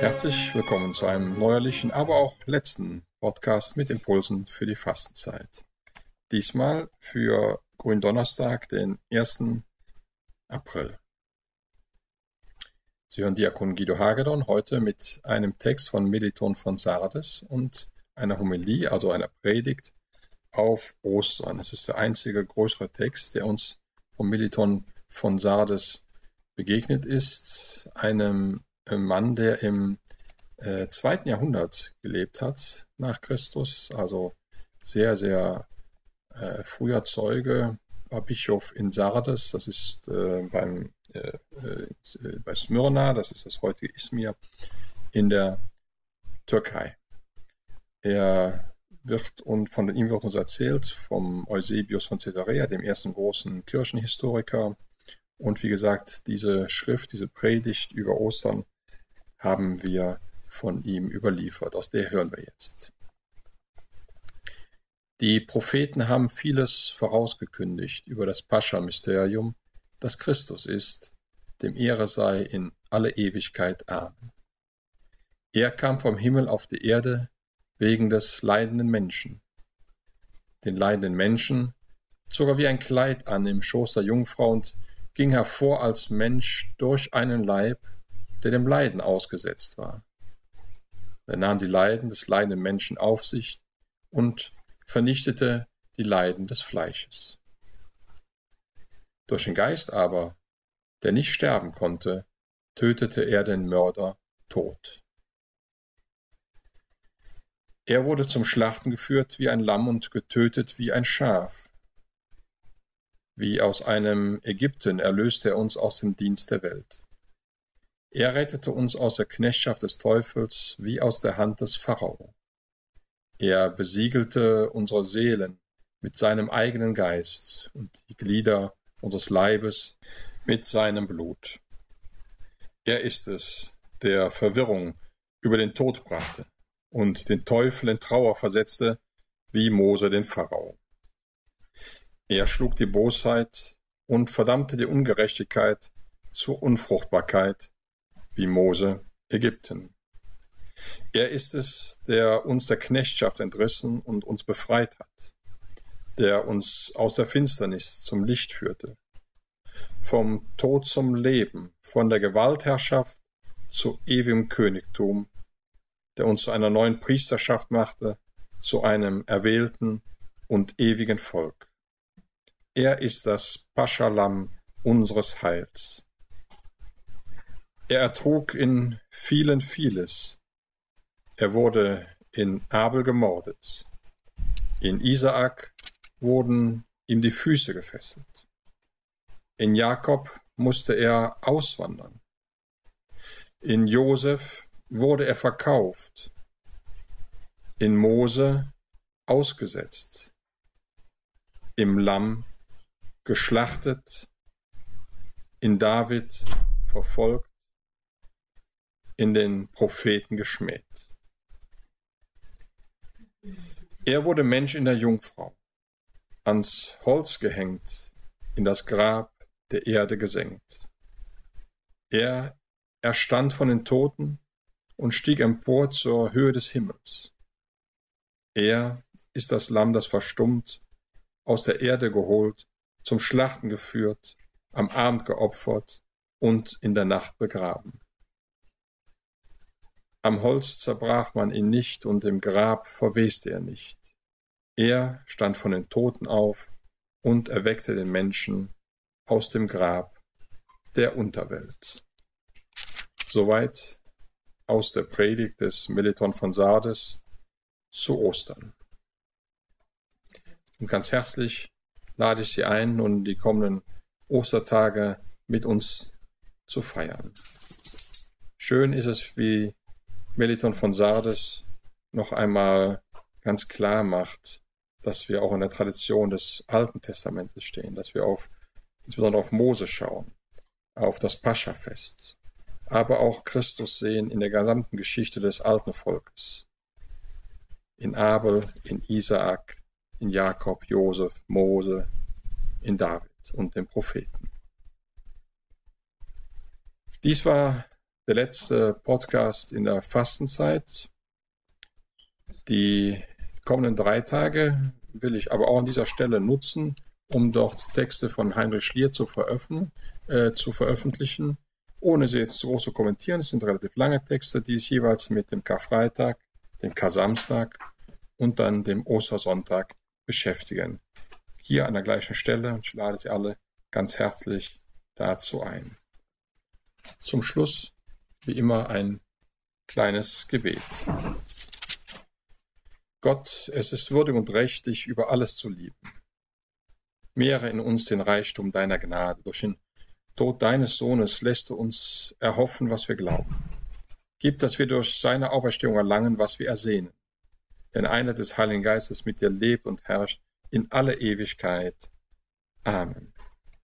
Herzlich willkommen zu einem neuerlichen, aber auch letzten Podcast mit Impulsen für die Fastenzeit. Diesmal für Gründonnerstag, den 1. April. Sie hören Diakon Guido Hagedorn heute mit einem Text von Meliton von Sardes und einer Homilie, also einer Predigt auf Ostern. Es ist der einzige größere Text, der uns vom Meliton von Sardes begegnet ist, einem äh, Mann, der im äh, zweiten Jahrhundert gelebt hat nach Christus, also sehr, sehr äh, früher Zeuge, war Bischof in Sardes, das ist äh, beim, äh, äh, bei Smyrna, das ist das heutige Izmir, in der Türkei. Er wird und von ihm wird uns erzählt vom Eusebius von Caesarea, dem ersten großen Kirchenhistoriker. Und wie gesagt, diese Schrift, diese Predigt über Ostern haben wir von ihm überliefert. Aus der hören wir jetzt. Die Propheten haben vieles vorausgekündigt über das Pascha-Mysterium, das Christus ist, dem Ehre sei in alle Ewigkeit. Amen. Er kam vom Himmel auf die Erde wegen des leidenden Menschen. Den leidenden Menschen zog er wie ein Kleid an im Schoß der Jungfrau und ging hervor als Mensch durch einen Leib, der dem Leiden ausgesetzt war. Er nahm die Leiden des leidenden Menschen auf sich und vernichtete die Leiden des Fleisches. Durch den Geist aber, der nicht sterben konnte, tötete er den Mörder tot. Er wurde zum Schlachten geführt wie ein Lamm und getötet wie ein Schaf. Wie aus einem Ägypten erlöste er uns aus dem Dienst der Welt. Er rettete uns aus der Knechtschaft des Teufels wie aus der Hand des Pharao. Er besiegelte unsere Seelen mit seinem eigenen Geist und die Glieder unseres Leibes mit seinem Blut. Er ist es, der Verwirrung über den Tod brachte und den Teufel in Trauer versetzte, wie Mose den Pharao. Er schlug die Bosheit und verdammte die Ungerechtigkeit zur Unfruchtbarkeit wie Mose Ägypten. Er ist es, der uns der Knechtschaft entrissen und uns befreit hat, der uns aus der Finsternis zum Licht führte, vom Tod zum Leben, von der Gewaltherrschaft zu ewigem Königtum, der uns zu einer neuen Priesterschaft machte, zu einem erwählten und ewigen Volk. Er ist das Paschalam unseres Heils. Er ertrug in vielen vieles. Er wurde in Abel gemordet. In Isaak wurden ihm die Füße gefesselt. In Jakob musste er auswandern. In Josef wurde er verkauft. In Mose ausgesetzt. Im Lamm geschlachtet. In David verfolgt in den Propheten geschmäht. Er wurde Mensch in der Jungfrau, ans Holz gehängt, in das Grab der Erde gesenkt. Er erstand von den Toten und stieg empor zur Höhe des Himmels. Er ist das Lamm, das verstummt, aus der Erde geholt, zum Schlachten geführt, am Abend geopfert und in der Nacht begraben. Am Holz zerbrach man ihn nicht und im Grab verweste er nicht. Er stand von den Toten auf und erweckte den Menschen aus dem Grab der Unterwelt. Soweit aus der Predigt des Meliton von Sardes zu Ostern. Und ganz herzlich lade ich Sie ein, nun die kommenden Ostertage mit uns zu feiern. Schön ist es, wie Meliton von Sardes noch einmal ganz klar macht, dass wir auch in der Tradition des Alten Testamentes stehen, dass wir auf, insbesondere auf Mose schauen, auf das Pascha-Fest, aber auch Christus sehen in der gesamten Geschichte des alten Volkes. In Abel, in Isaak, in Jakob, Josef, Mose, in David und den Propheten. Dies war der letzte Podcast in der Fastenzeit. Die kommenden drei Tage will ich aber auch an dieser Stelle nutzen, um dort Texte von Heinrich Schlier zu, veröffentlichen, äh, zu veröffentlichen, ohne sie jetzt groß zu kommentieren. Es sind relativ lange Texte, die sich jeweils mit dem Karfreitag, dem Kar-Samstag und dann dem Ostersonntag beschäftigen. Hier an der gleichen Stelle und ich lade Sie alle ganz herzlich dazu ein. Zum Schluss, wie immer, ein kleines Gebet. Gott, es ist würdig und recht, dich über alles zu lieben. Mehre in uns den Reichtum deiner Gnade. Durch den Tod deines Sohnes lässt du uns erhoffen, was wir glauben. Gib, dass wir durch seine Auferstehung erlangen, was wir ersehnen. Denn einer des Heiligen Geistes mit dir lebt und herrscht in alle Ewigkeit. Amen.